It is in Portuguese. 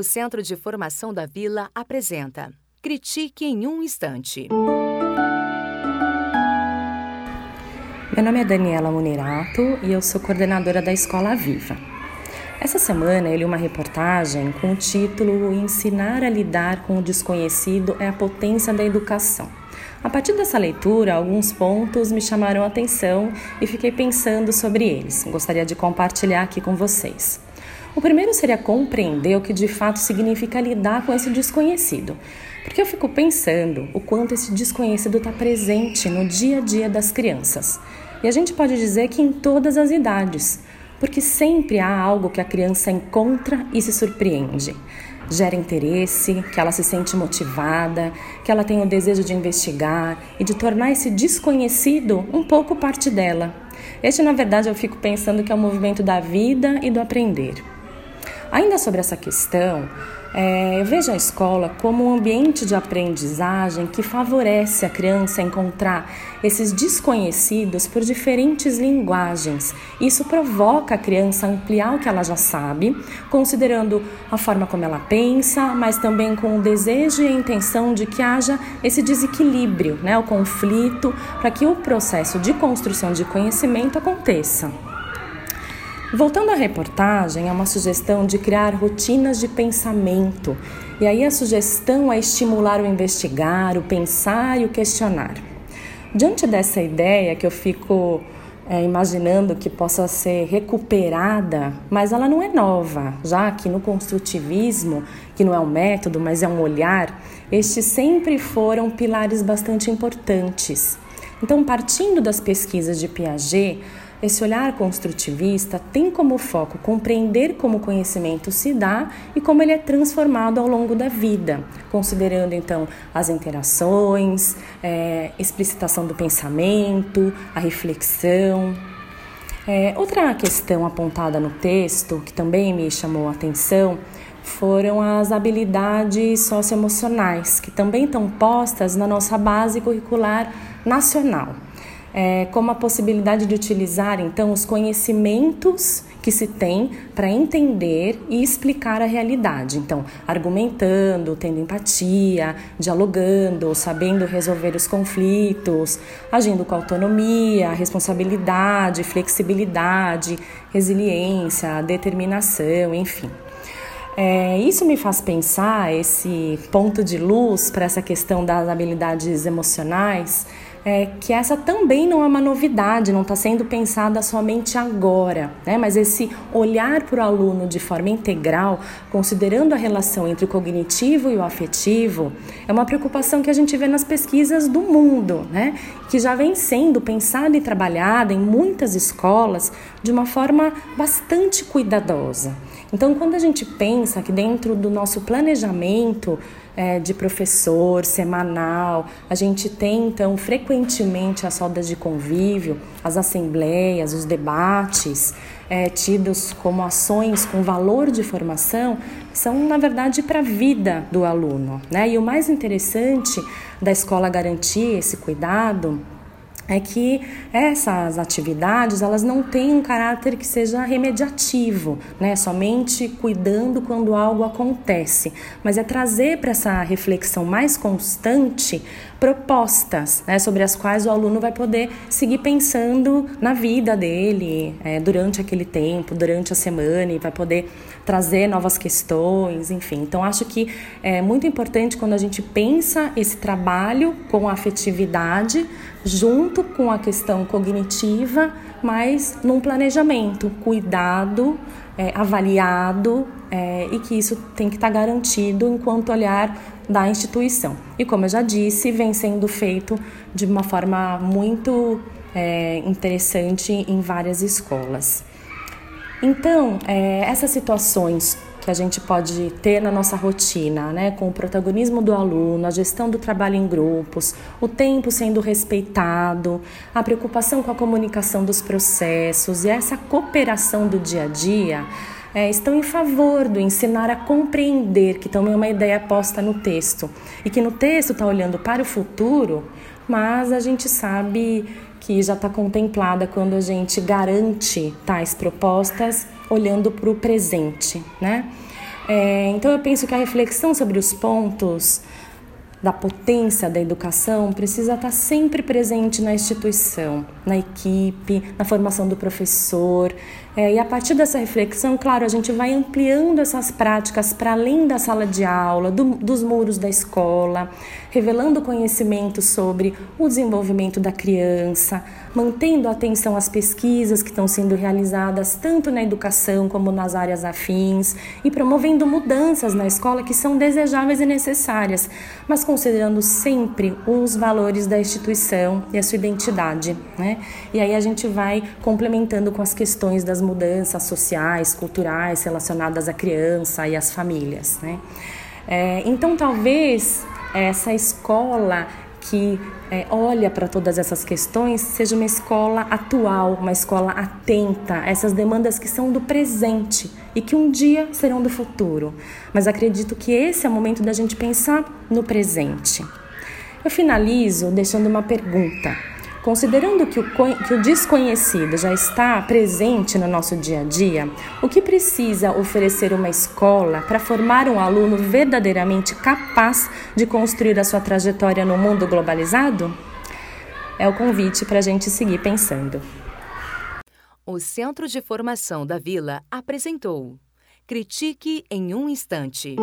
O Centro de Formação da Vila apresenta Critique em um Instante. Meu nome é Daniela Munerato e eu sou coordenadora da Escola Viva. Essa semana eu li uma reportagem com o título Ensinar a lidar com o desconhecido é a potência da educação. A partir dessa leitura, alguns pontos me chamaram a atenção e fiquei pensando sobre eles. Gostaria de compartilhar aqui com vocês. O primeiro seria compreender o que de fato significa lidar com esse desconhecido. Porque eu fico pensando o quanto esse desconhecido está presente no dia a dia das crianças. E a gente pode dizer que em todas as idades, porque sempre há algo que a criança encontra e se surpreende gera interesse, que ela se sente motivada, que ela tem o desejo de investigar e de tornar esse desconhecido um pouco parte dela. Este, na verdade, eu fico pensando que é o movimento da vida e do aprender. Ainda sobre essa questão, é, eu vejo a escola como um ambiente de aprendizagem que favorece a criança a encontrar esses desconhecidos por diferentes linguagens. Isso provoca a criança a ampliar o que ela já sabe, considerando a forma como ela pensa, mas também com o desejo e a intenção de que haja esse desequilíbrio, né, o conflito, para que o processo de construção de conhecimento aconteça. Voltando à reportagem, é uma sugestão de criar rotinas de pensamento. E aí a sugestão é estimular o investigar, o pensar e o questionar. Diante dessa ideia que eu fico é, imaginando que possa ser recuperada, mas ela não é nova, já que no construtivismo, que não é um método, mas é um olhar, estes sempre foram pilares bastante importantes. Então, partindo das pesquisas de Piaget, esse olhar construtivista tem como foco compreender como o conhecimento se dá e como ele é transformado ao longo da vida, considerando então as interações, é, explicitação do pensamento, a reflexão. É, outra questão apontada no texto, que também me chamou a atenção, foram as habilidades socioemocionais, que também estão postas na nossa base curricular nacional é, como a possibilidade de utilizar então os conhecimentos que se tem para entender e explicar a realidade. Então, argumentando, tendo empatia, dialogando, sabendo resolver os conflitos, agindo com autonomia, responsabilidade, flexibilidade, resiliência, determinação, enfim. É, isso me faz pensar esse ponto de luz para essa questão das habilidades emocionais é, que essa também não é uma novidade, não está sendo pensada somente agora, né? mas esse olhar para o aluno de forma integral, considerando a relação entre o cognitivo e o afetivo, é uma preocupação que a gente vê nas pesquisas do mundo, né? que já vem sendo pensada e trabalhada em muitas escolas de uma forma bastante cuidadosa. Então, quando a gente pensa que dentro do nosso planejamento é, de professor semanal, a gente tem então frequentemente as rodas de convívio, as assembleias, os debates, é, tidos como ações com valor de formação, são na verdade para a vida do aluno. Né? E o mais interessante da escola garantir esse cuidado é que essas atividades elas não têm um caráter que seja remediativo, né? Somente cuidando quando algo acontece, mas é trazer para essa reflexão mais constante propostas né, sobre as quais o aluno vai poder seguir pensando na vida dele é, durante aquele tempo, durante a semana, e vai poder trazer novas questões, enfim. Então, acho que é muito importante quando a gente pensa esse trabalho com a afetividade, junto com a questão cognitiva, mas num planejamento, cuidado, é, avaliado é, e que isso tem que estar garantido enquanto olhar da instituição. E como eu já disse, vem sendo feito de uma forma muito é, interessante em várias escolas. Então, é, essas situações que a gente pode ter na nossa rotina, né, com o protagonismo do aluno, a gestão do trabalho em grupos, o tempo sendo respeitado, a preocupação com a comunicação dos processos e essa cooperação do dia a dia é, estão em favor do ensinar a compreender, que também é uma ideia posta no texto, e que no texto está olhando para o futuro, mas a gente sabe que já está contemplada quando a gente garante tais propostas olhando para o presente, né? É, então eu penso que a reflexão sobre os pontos da potência da educação precisa estar sempre presente na instituição, na equipe, na formação do professor. É, e a partir dessa reflexão, claro, a gente vai ampliando essas práticas para além da sala de aula, do, dos muros da escola, revelando conhecimento sobre o desenvolvimento da criança, mantendo atenção às pesquisas que estão sendo realizadas tanto na educação como nas áreas afins e promovendo mudanças na escola que são desejáveis e necessárias, mas considerando sempre os valores da instituição e a sua identidade. Né? E aí a gente vai complementando com as questões das mudanças sociais, culturais relacionadas à criança e às famílias. Né? É, então, talvez essa escola que é, olha para todas essas questões seja uma escola atual, uma escola atenta a essas demandas que são do presente e que um dia serão do futuro. Mas acredito que esse é o momento da gente pensar no presente. Eu finalizo deixando uma pergunta. Considerando que o, que o desconhecido já está presente no nosso dia a dia, o que precisa oferecer uma escola para formar um aluno verdadeiramente capaz de construir a sua trajetória no mundo globalizado? É o convite para a gente seguir pensando. O Centro de Formação da Vila apresentou Critique em um Instante.